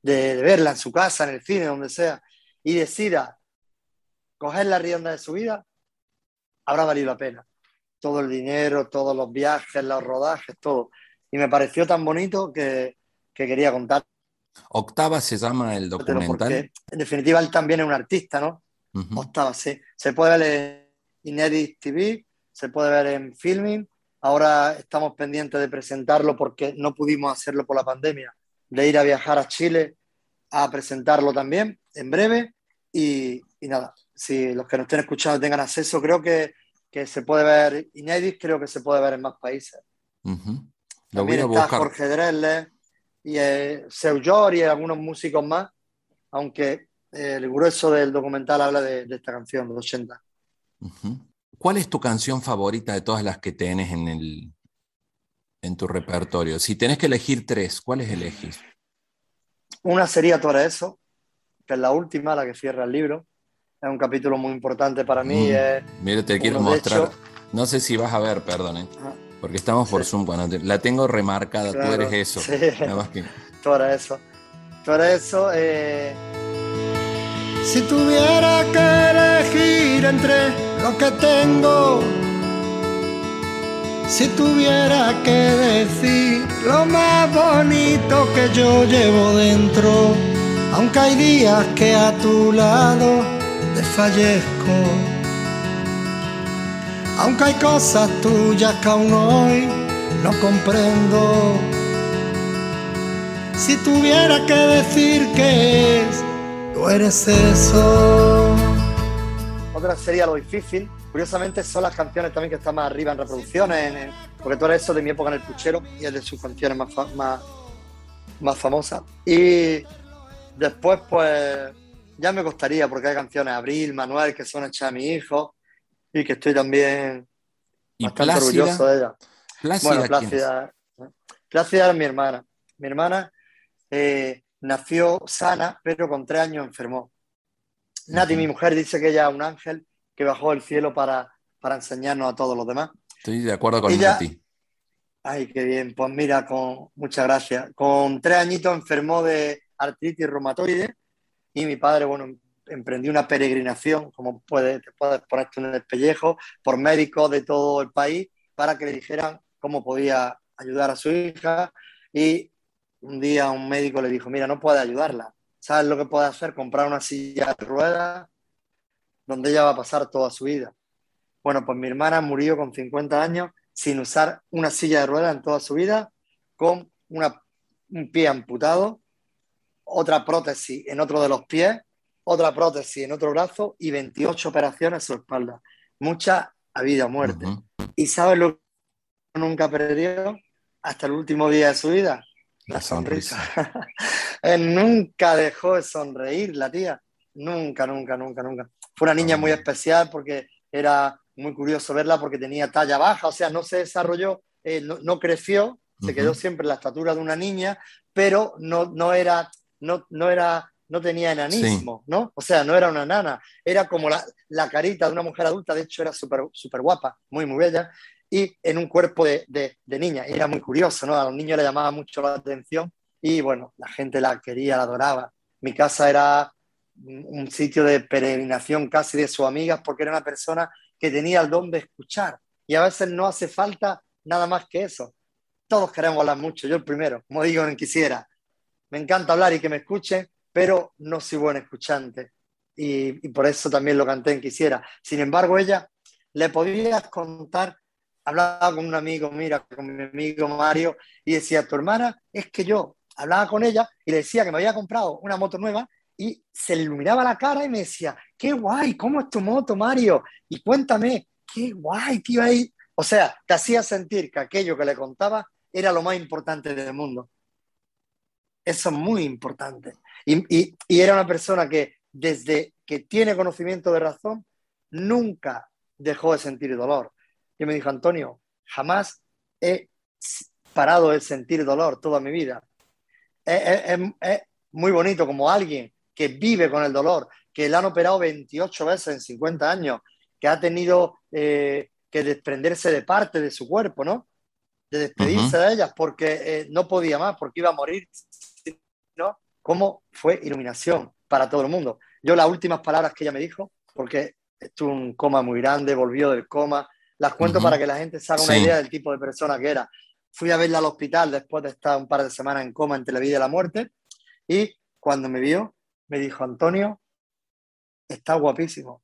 de, verla en su casa, en el cine, donde sea, y decida coger la rienda de su vida, habrá valido la pena. Todo el dinero, todos los viajes, los rodajes, todo. Y me pareció tan bonito que, que quería contar. Octava se llama el documental. en definitiva, él también es un artista, ¿no? Octava, sí. Se puede ver en Inedit TV, se puede ver en Filming. Ahora estamos pendientes de presentarlo porque no pudimos hacerlo por la pandemia, de ir a viajar a Chile a presentarlo también en breve. Y, nada, si los que nos estén escuchando tengan acceso, creo que, que se puede ver Inedit, creo que se puede ver en más países. También está Jorge Drelle y eh, Seu y algunos músicos más, aunque el grueso del documental habla de, esta canción, los 80. ¿Cuál es tu canción favorita de todas las que tienes en, el, en tu repertorio? Si tenés que elegir tres, ¿cuáles elegís? Una sería Todo eso, que es la última, la que cierra el libro. Es un capítulo muy importante para mí. Mm. Mira, te quiero mostrar. no sé si vas a ver, perdón, ¿eh? porque estamos por Zoom. la tengo remarcada, tú eres eso. Sí. Eso. Todo eso. Eh si tuviera que elegir entre lo que tengo, si tuviera que decir lo más bonito que yo llevo dentro, aunque hay días que a tu lado desfallezco, aunque hay cosas tuyas que aún hoy no comprendo. Si tuviera que decir que es eres eso. Otra sería lo difícil, curiosamente son las canciones también que están más arriba en reproducciones, porque tú eres eso de mi época en el puchero y es de sus canciones más, más, más famosas. Y después, pues, ya me costaría, porque hay canciones Abril, Manuel, que son hechas a mi hijo y que estoy también bastante orgulloso de ella. Plácida, bueno, Plácida, Plácida es mi hermana. Mi hermana eh, nació sana, pero con tres años enfermó. Nati, mi mujer, dice que ella es un ángel que bajó del cielo para, para enseñarnos a todos los demás. Estoy de acuerdo con ella, Nati. Ay, qué bien. Pues mira, con muchas gracias. Con tres añitos enfermó de artritis reumatoide y mi padre, bueno, emprendió una peregrinación, como puedes, puedes ponerte en el pellejo, por médicos de todo el país para que le dijeran cómo podía ayudar a su hija. Y un día un médico le dijo, mira, no puede ayudarla. ¿Sabes lo que puede hacer? Comprar una silla de ruedas donde ella va a pasar toda su vida. Bueno, pues mi hermana murió con 50 años sin usar una silla de ruedas en toda su vida, con una, un pie amputado, otra prótesis en otro de los pies, otra prótesis en otro brazo y 28 operaciones en su espalda. Mucha a vida o muerte. ¿Y sabes lo que nunca perdió hasta el último día de su vida? La sonrisa. nunca dejó de sonreír la tía. Nunca, nunca, nunca, nunca. Fue una niña muy especial porque era muy curioso verla porque tenía talla baja, o sea, no se desarrolló, eh, no, creció, se quedó siempre en la estatura de una niña, pero no, no era, no, no era, no tenía enanismo, ¿no? O sea, no era una nana, era como la, la carita de una mujer adulta, de hecho era súper super guapa, muy, muy bella, y en un cuerpo de, de, de, niña. Era muy curioso, ¿no? A los niños le llamaba mucho la atención y bueno, la gente la quería, la adoraba. Mi casa era un sitio de peregrinación casi de sus amigas porque era una persona que tenía el don de escuchar y a veces no hace falta nada más que eso. Todos queremos hablar mucho, yo el primero, como digo, no quisiera. Me encanta hablar y que me escuchen, pero no soy buen escuchante y, y por eso también lo canté en quisiera. Sin embargo, ella le podía contar, hablaba con un amigo, mira, con mi amigo Mario, y decía, tu hermana es que yo hablaba con ella y le decía que me había comprado una moto nueva y se le iluminaba la cara y me decía, qué guay, ¿cómo es tu moto, Mario? Y cuéntame, qué guay, tío, ahí. O sea, te hacía sentir que aquello que le contaba era lo más importante del mundo. Eso es muy importante. Y, y era una persona que desde que tiene conocimiento de razón, nunca dejó de sentir dolor. Y me dijo, Antonio, jamás he parado de sentir dolor toda mi vida. Es, es muy bonito como alguien que vive con el dolor, que le han operado 28 veces en 50 años, que ha tenido eh, que desprenderse de parte de su cuerpo, ¿no? De despedirse de ellas porque eh, no podía más, porque iba a morir, ¿no? ¿Cómo fue iluminación para todo el mundo? Yo las últimas palabras que ella me dijo, porque estuvo un coma muy grande, volvió del coma, las cuento para que la gente se haga una idea del tipo de persona que era. Fui a verla al hospital después de estar un par de semanas en coma entre la vida y la muerte, y cuando me vio, me dijo, Antonio, está guapísimo.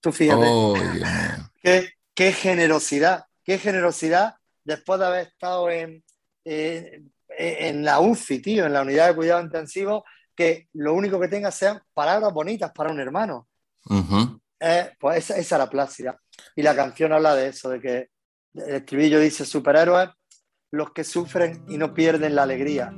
Tú fíjate. Oh, qué, generosidad, qué generosidad después de haber estado en, en la UCI, tío, en la unidad de cuidado intensivo, que lo único que tenga sean palabras bonitas para un hermano. Eh, pues esa, esa era Plácida. Y la canción habla de eso, de que el estribillo dice, superhéroes, los que sufren y no pierden la alegría,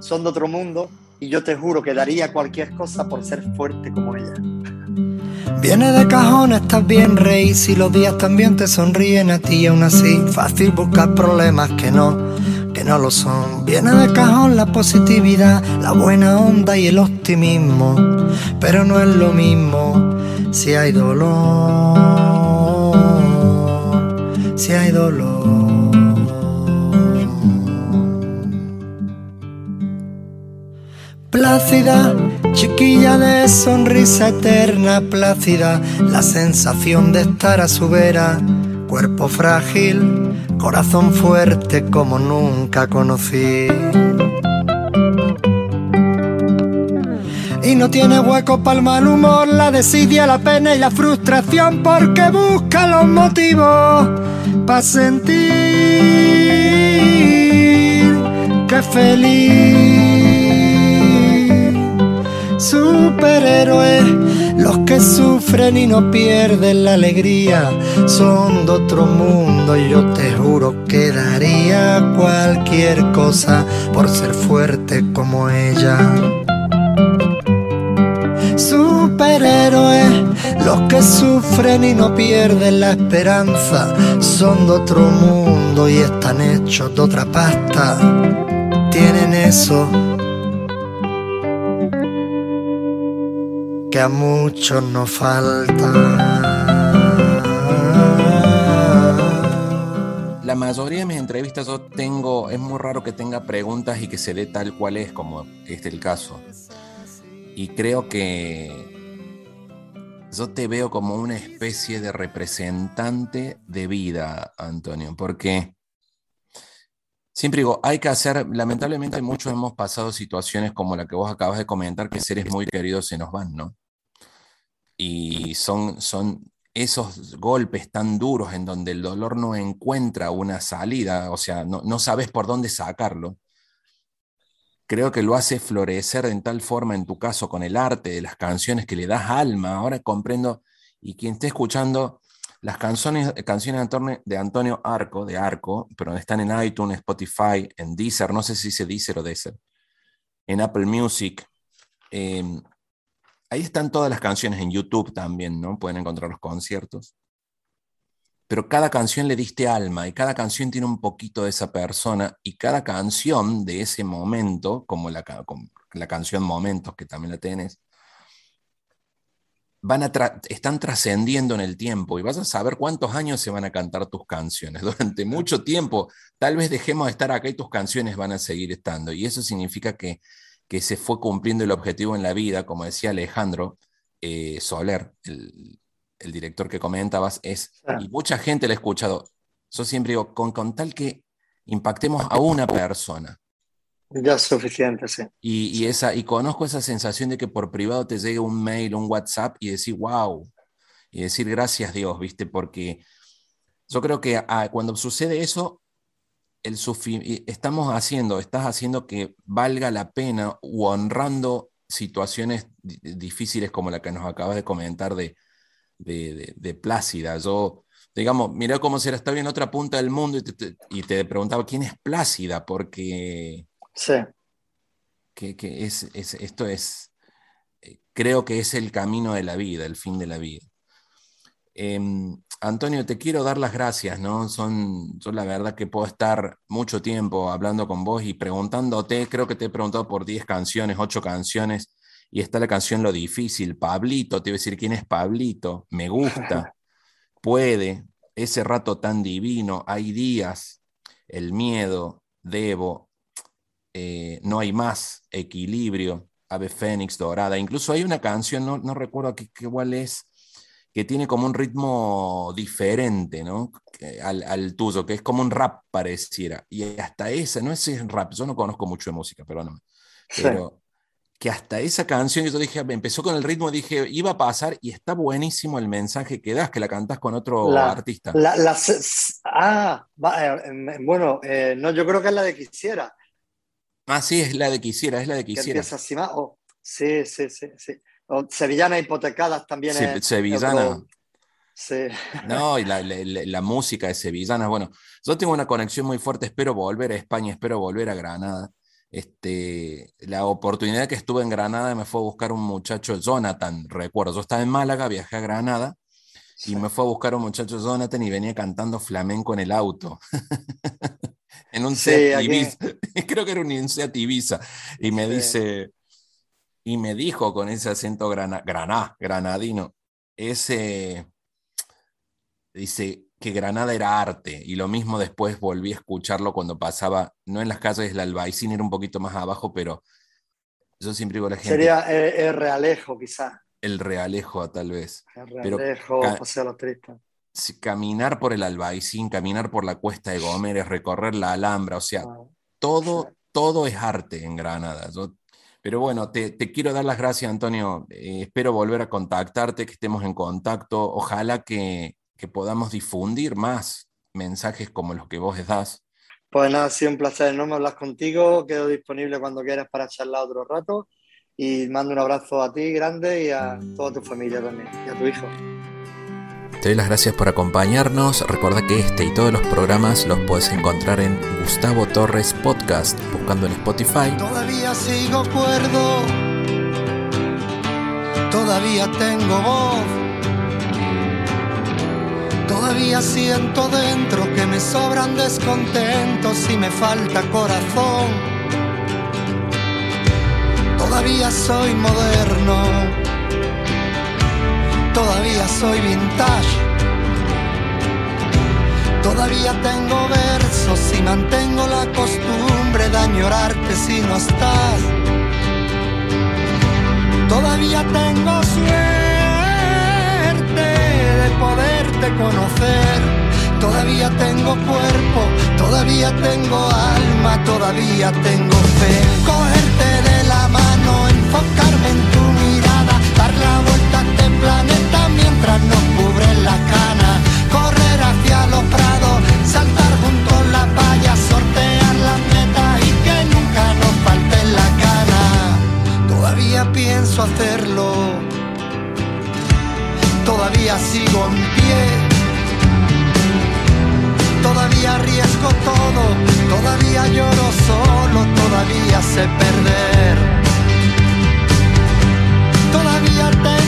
son de otro mundo y yo te juro que daría cualquier cosa por ser fuerte como ella. Viene de cajón, estás bien, rey. Si los días también te sonríen a ti, aún así, fácil buscar problemas que no, que no lo son. Viene de cajón la positividad, la buena onda y el optimismo. Pero no es lo mismo si hay dolor. Si hay dolor. plácida, chiquilla de sonrisa eterna, plácida, la sensación de estar a su vera, cuerpo frágil, corazón fuerte como nunca conocí. No tiene hueco para el mal humor, la desidia, la pena y la frustración, porque busca los motivos para sentir que feliz superhéroe Los que sufren y no pierden la alegría son de otro mundo y yo te juro que daría cualquier cosa por ser fuerte como ella. Superhéroes, los que sufren y no pierden la esperanza son de otro mundo y están hechos de otra pasta. Tienen eso que a muchos nos falta. La mayoría de mis entrevistas yo tengo, es muy raro que tenga preguntas y que se dé tal cual es, como este el caso. Y creo que yo te veo como una especie de representante de vida, Antonio, porque siempre digo, hay que hacer, lamentablemente muchos hemos pasado situaciones como la que vos acabas de comentar, que seres muy queridos se nos van, ¿no? Y son, son esos golpes tan duros en donde el dolor no encuentra una salida, o sea, no, no sabes por dónde sacarlo creo que lo hace florecer en tal forma, en tu caso, con el arte de las canciones, que le das alma. Ahora comprendo, y quien esté escuchando las canciones, canciones de Antonio Arco, de Arco, pero están en iTunes, Spotify, en Deezer, no sé si dice Deezer o Deezer, en Apple Music. Em, ahí están todas las canciones en YouTube también, ¿no? Pueden encontrar los conciertos pero cada canción le diste alma y cada canción tiene un poquito de esa persona y cada canción de ese momento, como la, la canción Momentos que también la tenés, van a están trascendiendo en el tiempo y vas a saber cuántos años se van a cantar tus canciones. Durante mucho tiempo, tal vez dejemos de estar acá y tus canciones van a seguir estando. Y eso significa que, que se fue cumpliendo el objetivo en la vida, como decía Alejandro eh, Soler, el, el director que comentabas, es, y mucha gente lo ha escuchado, yo siempre digo, con, con tal que impactemos a una persona. Ya es suficiente, sí. Y, esa, y conozco esa sensación de que por privado te llegue un mail, un WhatsApp y decir, wow, y decir gracias Dios, ¿viste? Porque yo creo que ah, cuando sucede eso, el estamos haciendo, estás haciendo que valga la pena o honrando situaciones difíciles como la que nos acabas de comentar de, de, Plácida. Yo, digamos, mira cómo se la está en otra punta del mundo y te, preguntaba quién es Plácida, porque. Sí. Que, es, esto es. Eh, creo que es el camino de la vida, el fin de la vida. Em, Antonio, te quiero dar las gracias, ¿no? Son, yo la verdad que puedo estar mucho tiempo hablando con vos y preguntándote, creo que te he preguntado por 10 canciones, 8 canciones, y está la canción Lo Difícil, Pablito, te voy a decir quién es Pablito, me gusta, puede, ese rato tan divino, hay días, el miedo, debo, eh, no hay más, equilibrio, Ave Fénix, Dorada, incluso hay una canción, no, no recuerdo qué, cuál es, que tiene como un ritmo diferente, ¿no? Al, al, tuyo, que es como un rap pareciera. Y hasta ese, no es rap, yo no conozco mucho de música, pero no. Pero que hasta esa canción que yo dije, empezó con el ritmo, dije, iba a pasar y está buenísimo el mensaje que das, que la cantas con otro artista. ah, eh, bueno, eh, no, yo creo que es la de Quisiera. Ah, sí, es la de Quisiera, es la de Quisiera. sí, sí, sí, sí. Sevillana Hipotecadas también sí, es. Sevillana. Sí. No, y la, la, música de Sevillana, bueno, yo tengo una conexión muy fuerte, espero volver a España, espero volver a Granada. Este, la oportunidad que estuve en Granada me fue a buscar un muchacho, Jonathan, recuerdo, yo estaba en Málaga, viajé a Granada y me fue a buscar un muchacho, Jonathan, y venía cantando flamenco en el auto. en un Seat Ibiza, creo que era un Seat Ibiza, y me dice, y me dijo con ese acento grana, graná, granadino, ese, dice, que Granada era arte y lo mismo después volví a escucharlo cuando pasaba, no en las calles del Albaicín, era un poquito más abajo, pero yo siempre digo a la gente... Sería el, Realejo quizá. El Realejo tal vez. El Realejo, Paseo los Tristes. Caminar por el Albaicín, caminar por la Cuesta de Gómez, recorrer la Alhambra, o sea, todo, todo es arte en Granada. pero bueno, te, quiero dar las gracias, Antonio. Eh, espero volver a contactarte, que estemos en contacto. Ojalá que, que podamos difundir más mensajes como los que vos das. Pues nada, ha sido un placer enorme hablar contigo. Quedo disponible cuando quieras para charlar otro rato. y mando un abrazo a ti grande y a toda tu familia también, y a tu hijo. Te doy las gracias por acompañarnos. Recuerda que este y todos los programas los puedes encontrar en Gustavo Torres Podcast, buscando en Spotify. Todavía sigo cuerdo, todavía tengo voz, todavía siento dentro que me sobran descontentos y me falta corazón. Todavía soy moderno todavía soy vintage. Todavía tengo versos y mantengo la costumbre de añorarte si no estás. Todavía tengo suerte de Todavía tengo cuerpo, todavía tengo alma, todavía tengo fe. Cogerte de la mano, enfocarme en tu mirada, dar la vuelta a este planeta mientras nos cubre la cana. Perder. Todavía tengo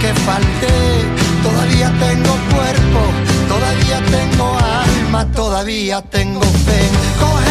que falté. Todavía tengo cuerpo, todavía tengo alma, todavía tengo fe.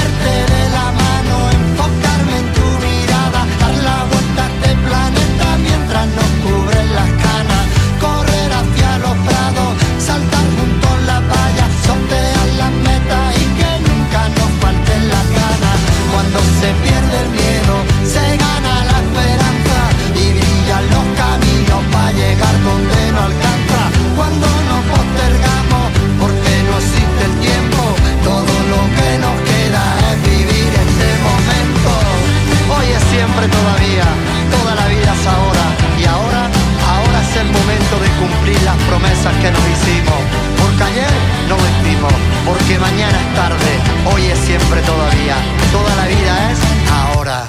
Promesas que nos hicimos. Porque ayer no hicimos, porque mañana es tarde, hoy es siempre todavía, toda la vida es ahora.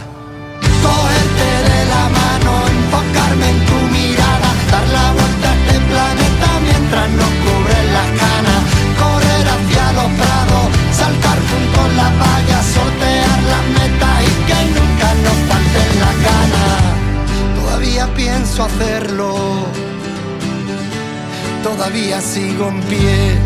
Cogerte de la mano, enfocarme en tu mirada, dar la vuelta a este planeta mientras nos cubren las canas, correr hacia los prados, saltar junto a la valla, sortear las metas y que nunca nos falten las ganas. Todavía pienso hacerlo, todavía sigo en pie.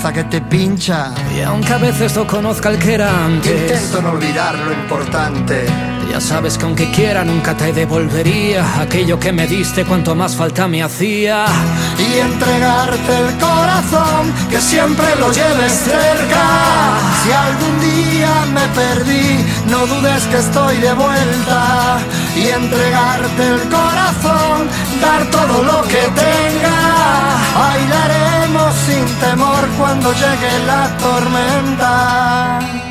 que te pincha. Y aunque a veces no conozca el que era antes, intento no olvidar lo importante. Ya sabes que aunque quiera nunca te devolvería aquello que me diste cuanto más falta me hacía. Y entregarte el corazón, que siempre lo lleves cerca. Si algún día me perdí, no dudes que estoy de vuelta. Y entregarte el corazón, dar todo lo que tenga. Bailaremos sin temor cuando llegue la tormenta.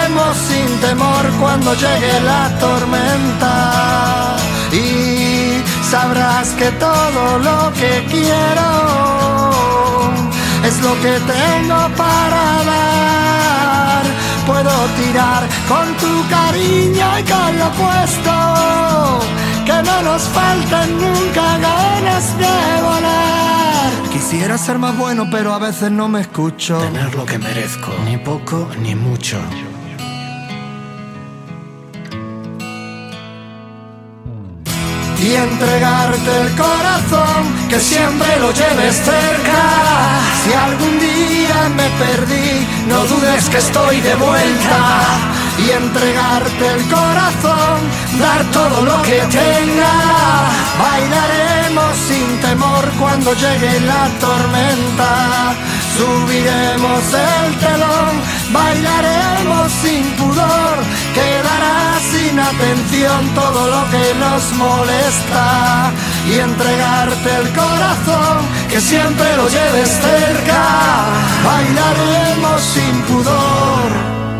Sin temor cuando llegue la tormenta. Y sabrás que todo lo que quiero es lo que tengo para dar. Puedo tirar con tu cariño y con lo puesto, que no nos falten nunca ganas de volar. Quisiera ser más bueno, pero a veces no me escucho. Tener lo que merezco, ni poco ni mucho. Y entregarte el corazón, que siempre lo lleves cerca. Si algún día me perdí, no dudes que estoy de vuelta. Y entregarte el corazón, dar todo lo que tenga. Bailaremos sin temor cuando llegue la tormenta. Subiremos el telón, bailaremos sin pudor, quedará sin atención todo lo que nos molesta y entregarte el corazón, que siempre lo lleves cerca, bailaremos sin pudor.